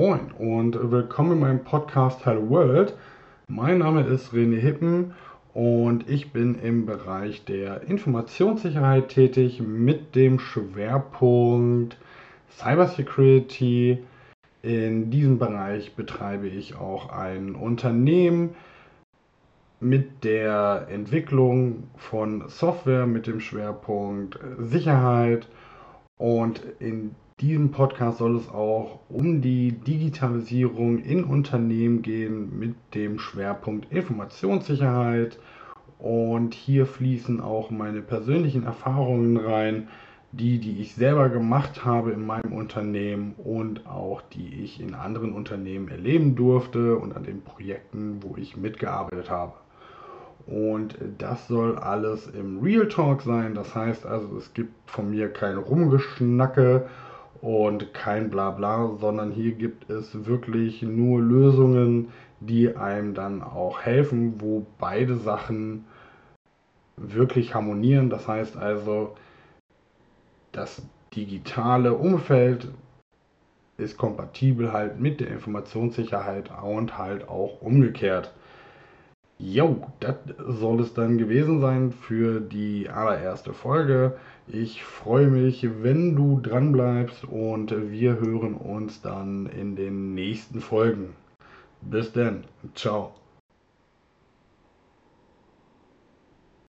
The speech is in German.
Moin und willkommen in meinem Podcast Hello World. Mein Name ist René Hippen und ich bin im Bereich der Informationssicherheit tätig mit dem Schwerpunkt Cybersecurity. In diesem Bereich betreibe ich auch ein Unternehmen mit der Entwicklung von Software mit dem Schwerpunkt Sicherheit und in diesem Podcast soll es auch um die Digitalisierung in Unternehmen gehen mit dem Schwerpunkt Informationssicherheit. Und hier fließen auch meine persönlichen Erfahrungen rein, die, die ich selber gemacht habe in meinem Unternehmen und auch die ich in anderen Unternehmen erleben durfte und an den Projekten, wo ich mitgearbeitet habe. Und das soll alles im Real Talk sein. Das heißt also, es gibt von mir kein Rumgeschnacke und kein Blabla, sondern hier gibt es wirklich nur Lösungen, die einem dann auch helfen, wo beide Sachen wirklich harmonieren. Das heißt also, das digitale Umfeld ist kompatibel halt mit der Informationssicherheit und halt auch umgekehrt. Jo, das soll es dann gewesen sein für die allererste Folge. Ich freue mich, wenn du dran bleibst und wir hören uns dann in den nächsten Folgen. Bis dann. Ciao.